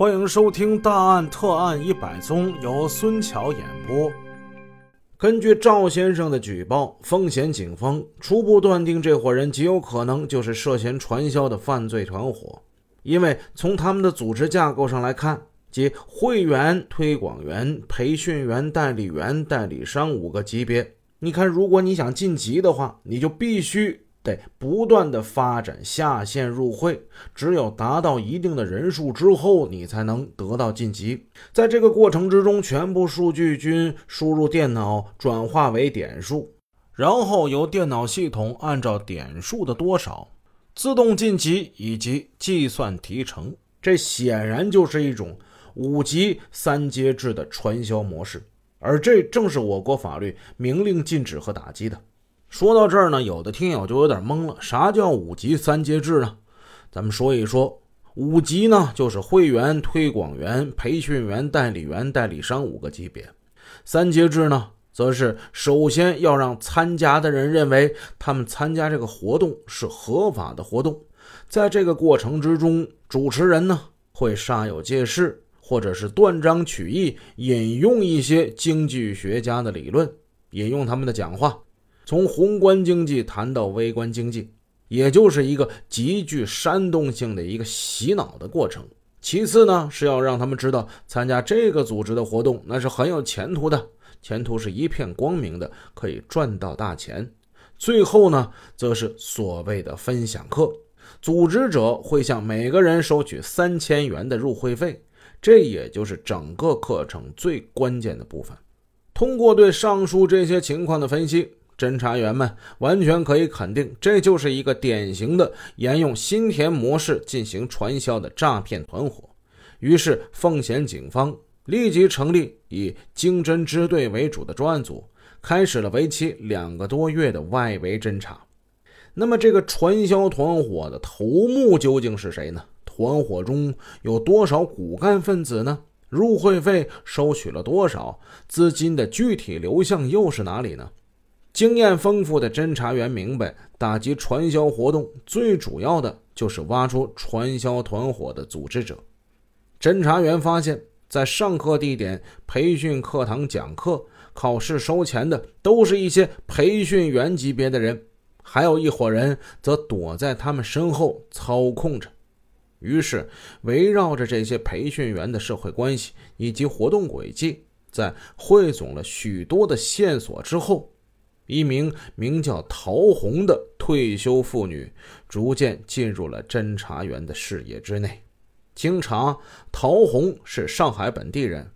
欢迎收听《大案特案一百宗》，由孙桥演播。根据赵先生的举报，奉贤警方初步断定，这伙人极有可能就是涉嫌传销的犯罪团伙。因为从他们的组织架构上来看，即会员、推广员、培训员、代理员、代理商五个级别。你看，如果你想晋级的话，你就必须。得不断的发展下线入会，只有达到一定的人数之后，你才能得到晋级。在这个过程之中，全部数据均输入电脑，转化为点数，然后由电脑系统按照点数的多少自动晋级以及计算提成。这显然就是一种五级三阶制的传销模式，而这正是我国法律明令禁止和打击的。说到这儿呢，有的听友就有点懵了，啥叫五级三阶制呢？咱们说一说，五级呢就是会员、推广员、培训员、代理员、代理商五个级别；三阶制呢，则是首先要让参加的人认为他们参加这个活动是合法的活动，在这个过程之中，主持人呢会煞有介事，或者是断章取义，引用一些经济学家的理论，引用他们的讲话。从宏观经济谈到微观经济，也就是一个极具煽动性的一个洗脑的过程。其次呢，是要让他们知道参加这个组织的活动那是很有前途的，前途是一片光明的，可以赚到大钱。最后呢，则是所谓的分享课，组织者会向每个人收取三千元的入会费，这也就是整个课程最关键的部分。通过对上述这些情况的分析。侦查员们完全可以肯定，这就是一个典型的沿用新田模式进行传销的诈骗团伙。于是，奉贤警方立即成立以经侦支队为主的专案组，开始了为期两个多月的外围侦查。那么，这个传销团伙的头目究竟是谁呢？团伙中有多少骨干分子呢？入会费收取了多少？资金的具体流向又是哪里呢？经验丰富的侦查员明白，打击传销活动最主要的就是挖出传销团伙的组织者。侦查员发现，在上课地点、培训课堂讲课、考试收钱的，都是一些培训员级别的人，还有一伙人则躲在他们身后操控着。于是，围绕着这些培训员的社会关系以及活动轨迹，在汇总了许多的线索之后。一名名叫陶红的退休妇女逐渐进入了侦查员的视野之内。经查，陶红是上海本地人，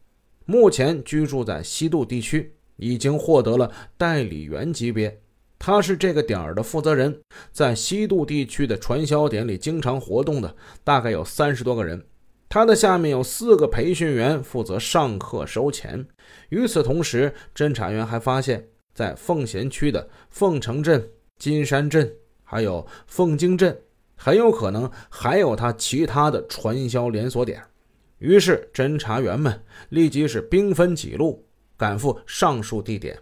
目前居住在西渡地区，已经获得了代理员级别。他是这个点儿的负责人，在西渡地区的传销点里经常活动的，大概有三十多个人。他的下面有四个培训员负责上课收钱。与此同时，侦查员还发现。在奉贤区的凤城镇、金山镇，还有凤京镇，很有可能还有他其他的传销连锁点。于是，侦查员们立即是兵分几路赶赴上述地点。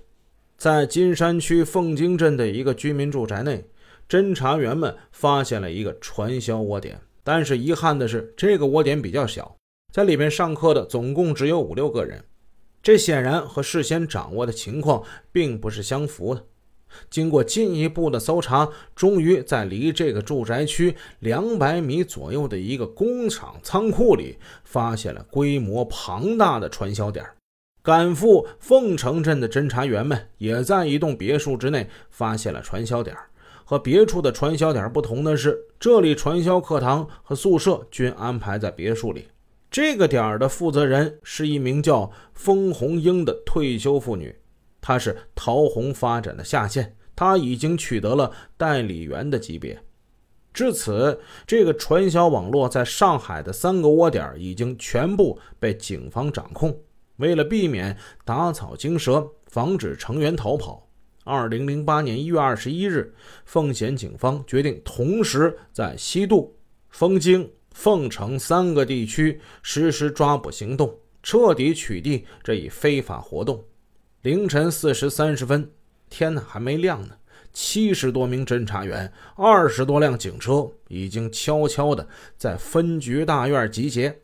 在金山区凤京镇的一个居民住宅内，侦查员们发现了一个传销窝点。但是遗憾的是，这个窝点比较小，在里面上课的总共只有五六个人。这显然和事先掌握的情况并不是相符的。经过进一步的搜查，终于在离这个住宅区两百米左右的一个工厂仓库里，发现了规模庞大的传销点。赶赴凤城镇的侦查员们也在一栋别墅之内发现了传销点。和别处的传销点不同的是，这里传销课堂和宿舍均安排在别墅里。这个点儿的负责人是一名叫封红英的退休妇女，她是陶红发展的下线，她已经取得了代理员的级别。至此，这个传销网络在上海的三个窝点已经全部被警方掌控。为了避免打草惊蛇，防止成员逃跑，二零零八年一月二十一日，奉贤警方决定同时在西渡、枫泾。凤城三个地区实施抓捕行动，彻底取缔这一非法活动。凌晨四时三十分，天呢还没亮呢，七十多名侦查员、二十多辆警车已经悄悄地在分局大院集结。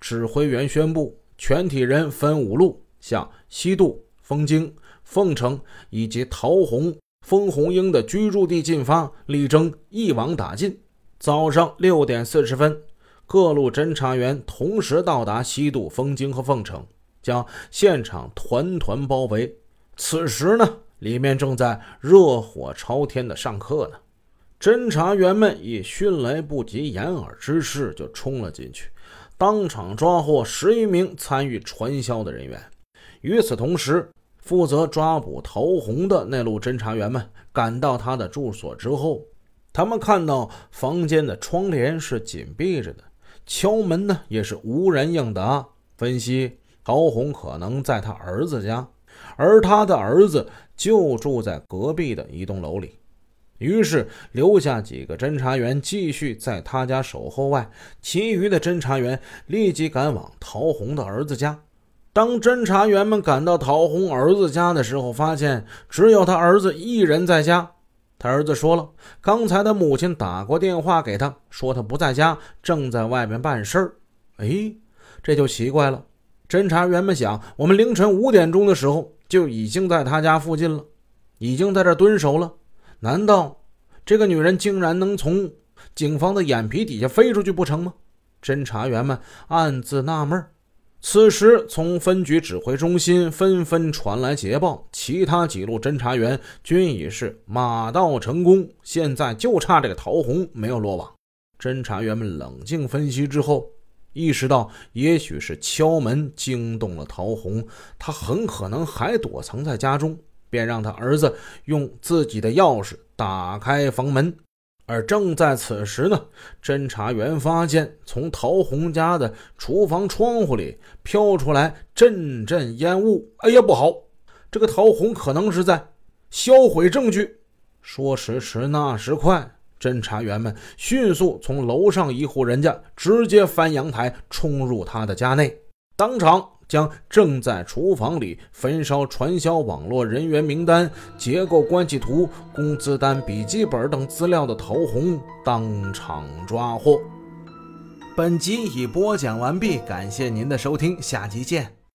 指挥员宣布，全体人分五路向西渡、丰京、凤城以及陶红、封红英的居住地进发，力争一网打尽。早上六点四十分，各路侦查员同时到达西渡、丰京和凤城，将现场团团包围。此时呢，里面正在热火朝天的上课呢。侦查员们以迅雷不及掩耳之势就冲了进去，当场抓获十余名参与传销的人员。与此同时，负责抓捕陶红的那路侦查员们赶到他的住所之后，他们看到房间的窗帘是紧闭着的，敲门呢也是无人应答。分析，陶红可能在他儿子家，而他的儿子就住在隔壁的一栋楼里。于是留下几个侦查员继续在他家守候外，其余的侦查员立即赶往陶红的儿子家。当侦查员们赶到陶红儿子家的时候，发现只有他儿子一人在家。他儿子说了，刚才他母亲打过电话给他，说他不在家，正在外面办事儿。哎，这就奇怪了。侦查员们想，我们凌晨五点钟的时候就已经在他家附近了，已经在这蹲守了。难道这个女人竟然能从警方的眼皮底下飞出去不成吗？侦查员们暗自纳闷儿。此时，从分局指挥中心纷纷传来捷报，其他几路侦查员均已是马到成功，现在就差这个陶红没有落网。侦查员们冷静分析之后，意识到也许是敲门惊动了陶红，他很可能还躲藏在家中。便让他儿子用自己的钥匙打开房门，而正在此时呢，侦查员发现从陶红家的厨房窗户里飘出来阵阵烟雾。哎呀，不好！这个陶红可能是在销毁证据。说时迟，那时快，侦查员们迅速从楼上一户人家直接翻阳台冲入他的家内，当场。将正在厨房里焚烧传销网络人员名单、结构关系图、工资单、笔记本等资料的陶红当场抓获。本集已播讲完毕，感谢您的收听，下集见。